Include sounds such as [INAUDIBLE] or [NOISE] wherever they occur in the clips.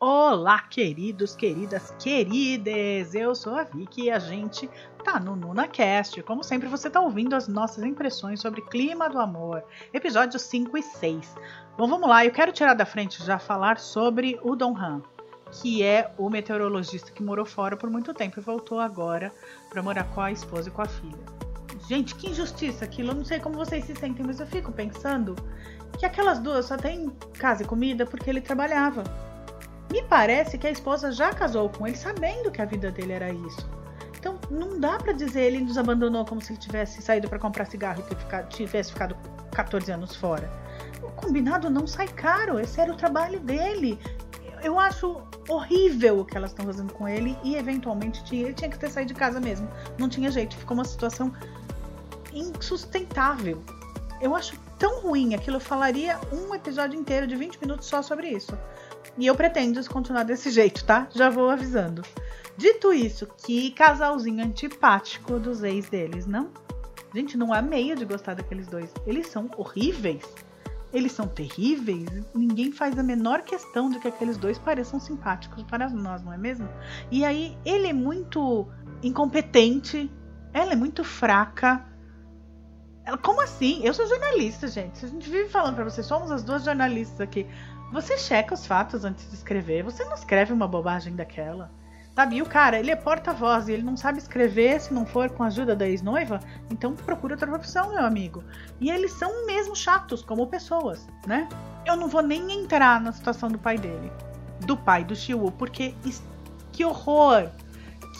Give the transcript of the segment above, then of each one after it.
Olá, queridos, queridas, queridas! Eu sou a Vicky e a gente tá no NunaCast. Como sempre, você tá ouvindo as nossas impressões sobre Clima do Amor, episódios 5 e 6. Bom, vamos lá, eu quero tirar da frente já falar sobre o Don Han, que é o meteorologista que morou fora por muito tempo e voltou agora para morar com a esposa e com a filha. Gente, que injustiça aquilo. Eu não sei como vocês se sentem, mas eu fico pensando que aquelas duas só têm casa e comida porque ele trabalhava. Me parece que a esposa já casou com ele sabendo que a vida dele era isso. Então não dá para dizer ele nos abandonou como se ele tivesse saído para comprar cigarro e tivesse ficado 14 anos fora. O combinado não sai caro, esse era o trabalho dele. Eu acho horrível o que elas estão fazendo com ele e eventualmente ele tinha que ter saído de casa mesmo. Não tinha jeito, ficou uma situação insustentável. Eu acho tão ruim aquilo, eu falaria um episódio inteiro de 20 minutos só sobre isso. E eu pretendo continuar desse [LAUGHS] jeito, tá? Já vou avisando. Dito isso, que casalzinho antipático dos ex deles, não? Gente, não há meio de gostar daqueles dois. Eles são horríveis. Eles são terríveis. Ninguém faz a menor questão de que aqueles dois pareçam simpáticos para nós, não é mesmo? E aí, ele é muito incompetente. Ela é muito fraca. Ela, como assim? Eu sou jornalista, gente. A gente vive falando para vocês, somos as duas jornalistas aqui. Você checa os fatos antes de escrever. Você não escreve uma bobagem daquela. Sabe? E o cara, ele é porta-voz e ele não sabe escrever se não for com a ajuda da ex-noiva. Então procura outra profissão, meu amigo. E eles são mesmo chatos como pessoas, né? Eu não vou nem entrar na situação do pai dele. Do pai do Shiwu, porque que horror!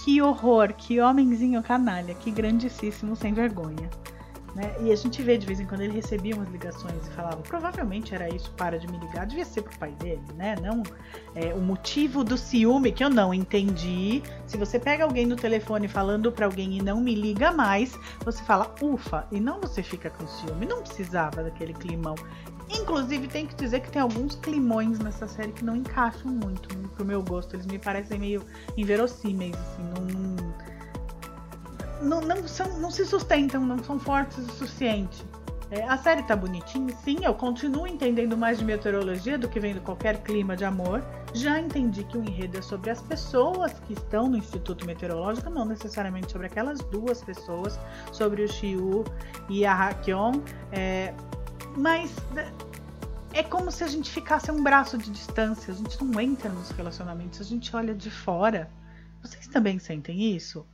Que horror! Que homenzinho canalha! Que grandíssimo sem vergonha. Né? E a gente vê de vez em quando ele recebia umas ligações e falava, provavelmente era isso, para de me ligar, devia ser pro pai dele, né? Não é, o motivo do ciúme que eu não entendi. Se você pega alguém no telefone falando para alguém e não me liga mais, você fala ufa, e não você fica com ciúme. Não precisava daquele climão. Inclusive, tem que dizer que tem alguns climões nessa série que não encaixam muito pro meu gosto. Eles me parecem meio inverossímeis, assim, não não, não, são, não se sustentam, não são fortes o suficiente. É, a série tá bonitinha, sim, eu continuo entendendo mais de meteorologia do que vendo qualquer clima de amor. Já entendi que o enredo é sobre as pessoas que estão no Instituto Meteorológico, não necessariamente sobre aquelas duas pessoas, sobre o Xiu e a Hakyon. É, mas é como se a gente ficasse a um braço de distância, a gente não entra nos relacionamentos, a gente olha de fora. Vocês também sentem isso?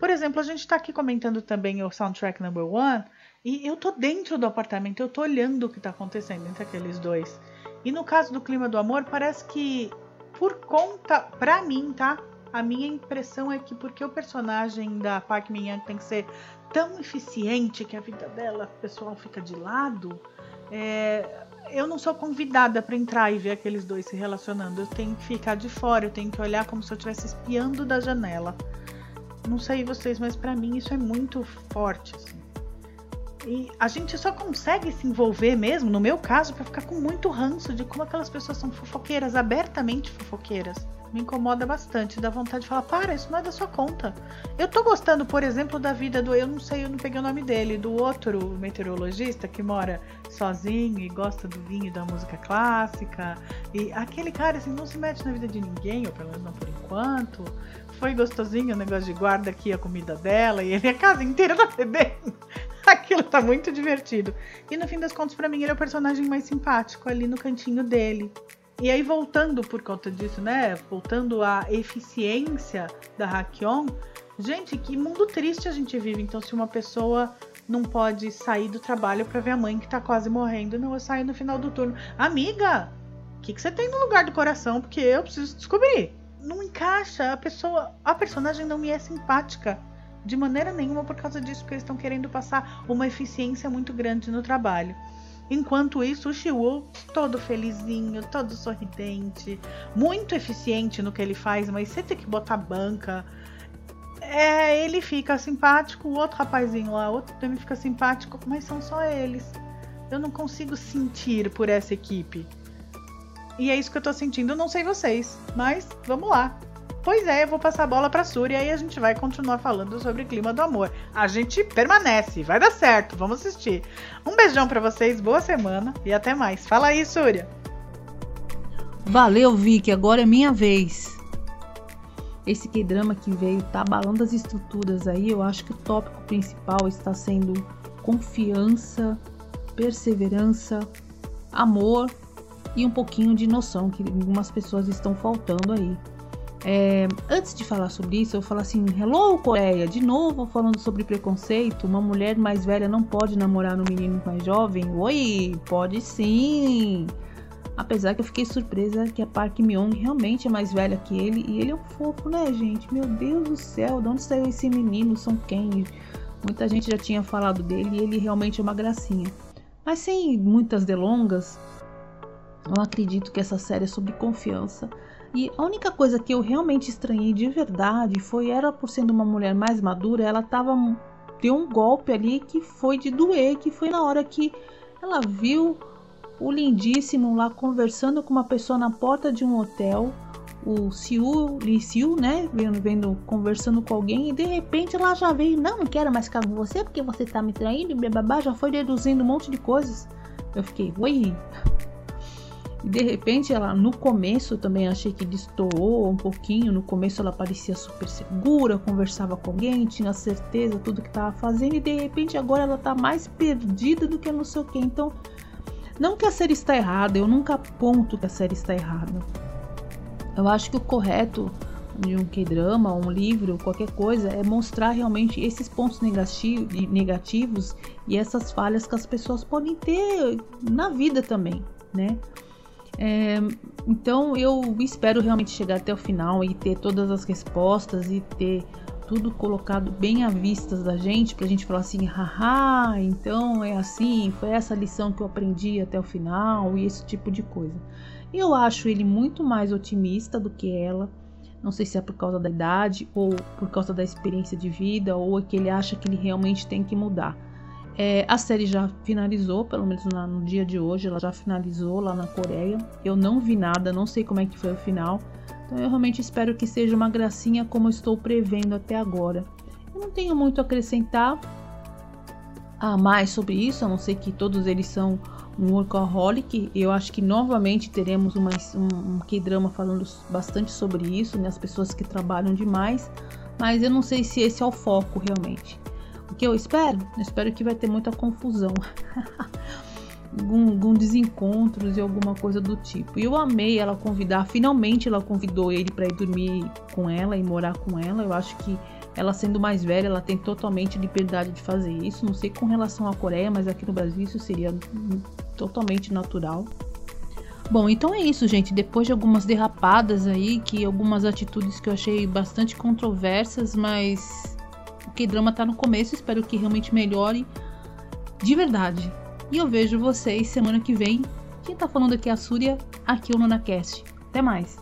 Por exemplo, a gente está aqui comentando também o soundtrack number one e eu tô dentro do apartamento, eu tô olhando o que está acontecendo entre aqueles dois. E no caso do clima do amor, parece que por conta, pra mim, tá? A minha impressão é que porque o personagem da Park Min Young tem que ser tão eficiente que a vida dela, pessoal fica de lado, é, eu não sou convidada para entrar e ver aqueles dois se relacionando. Eu tenho que ficar de fora, eu tenho que olhar como se eu estivesse espiando da janela. Não sei vocês, mas para mim isso é muito forte. Assim. E a gente só consegue se envolver mesmo, no meu caso, para ficar com muito ranço de como aquelas pessoas são fofoqueiras, abertamente fofoqueiras. Me incomoda bastante, dá vontade de falar, para, isso não é da sua conta. Eu tô gostando, por exemplo, da vida do, eu não sei, eu não peguei o nome dele, do outro meteorologista que mora sozinho e gosta do vinho e da música clássica. E aquele cara, assim, não se mete na vida de ninguém, ou pelo menos não por enquanto foi gostosinho o negócio de guarda aqui a comida dela e ele a casa inteira tá bebendo. [LAUGHS] Aquilo tá muito divertido. E no fim das contas, para mim, ele é o personagem mais simpático ali no cantinho dele. E aí, voltando por conta disso, né? Voltando à eficiência da Hakyon, gente, que mundo triste a gente vive. Então, se uma pessoa não pode sair do trabalho para ver a mãe que tá quase morrendo, não, eu saio no final do turno. Amiga, o que, que você tem no lugar do coração? Porque eu preciso descobrir não encaixa. A pessoa, a personagem não me é simpática de maneira nenhuma por causa disso, porque eles estão querendo passar uma eficiência muito grande no trabalho. Enquanto isso, o Shiwu, todo felizinho, todo sorridente, muito eficiente no que ele faz, mas você tem que botar banca. É, ele fica simpático, o outro rapazinho lá, outro também fica simpático, mas são só eles. Eu não consigo sentir por essa equipe. E é isso que eu tô sentindo. Não sei vocês, mas vamos lá. Pois é, eu vou passar a bola pra Súria e aí a gente vai continuar falando sobre clima do amor. A gente permanece, vai dar certo, vamos assistir. Um beijão para vocês, boa semana e até mais. Fala aí, Súria. Valeu, Vicky, agora é minha vez. Esse K-drama que veio tá abalando as estruturas aí, eu acho que o tópico principal está sendo confiança, perseverança, amor e um pouquinho de noção que algumas pessoas estão faltando aí. É, antes de falar sobre isso, eu falo assim: Hello, Coreia! De novo falando sobre preconceito. Uma mulher mais velha não pode namorar um menino mais jovem? Oi, pode sim! Apesar que eu fiquei surpresa que a Park Myung realmente é mais velha que ele e ele é um fofo, né, gente? Meu Deus do céu, de onde saiu esse menino? São quem? Muita gente já tinha falado dele e ele realmente é uma gracinha. Mas sem muitas delongas, eu acredito que essa série é sobre confiança e a única coisa que eu realmente estranhei de verdade foi ela por sendo uma mulher mais madura, ela tava deu um golpe ali que foi de doer, que foi na hora que ela viu o lindíssimo lá conversando com uma pessoa na porta de um hotel, o Siu, Li Siu, né, vendo, vendo conversando com alguém e de repente ela já veio, não, não quero mais ficar com você porque você tá me traindo, e babá, já foi deduzindo um monte de coisas. Eu fiquei, oi, de repente ela no começo também achei que destoou um pouquinho. No começo ela parecia super segura, conversava com alguém, tinha certeza tudo que estava fazendo e de repente agora ela está mais perdida do que não sei o que. Então, não que a série está errada, eu nunca aponto que a série está errada. Eu acho que o correto de um K-drama, um livro, qualquer coisa, é mostrar realmente esses pontos negativos e essas falhas que as pessoas podem ter na vida também, né? É, então eu espero realmente chegar até o final e ter todas as respostas e ter tudo colocado bem à vista da gente, pra gente falar assim, haha, então é assim, foi essa lição que eu aprendi até o final e esse tipo de coisa. Eu acho ele muito mais otimista do que ela. Não sei se é por causa da idade ou por causa da experiência de vida ou é que ele acha que ele realmente tem que mudar. É, a série já finalizou, pelo menos na, no dia de hoje, ela já finalizou lá na Coreia. Eu não vi nada, não sei como é que foi o final. Então eu realmente espero que seja uma gracinha como eu estou prevendo até agora. Eu não tenho muito a acrescentar a mais sobre isso, a não ser que todos eles são um workaholic. Eu acho que novamente teremos uma, um, um K-drama falando bastante sobre isso, né? As pessoas que trabalham demais. Mas eu não sei se esse é o foco realmente. Que eu espero? Eu espero que vai ter muita confusão. [LAUGHS] algum, algum desencontros e alguma coisa do tipo. E eu amei ela convidar, finalmente ela convidou ele para ir dormir com ela e morar com ela. Eu acho que ela sendo mais velha, ela tem totalmente liberdade de fazer isso. Não sei com relação à Coreia, mas aqui no Brasil isso seria totalmente natural. Bom, então é isso, gente. Depois de algumas derrapadas aí, que algumas atitudes que eu achei bastante controversas, mas o K-drama tá no começo, espero que realmente melhore de verdade. E eu vejo vocês semana que vem. Quem tá falando aqui é a Súria, aqui no NunaCast. Até mais!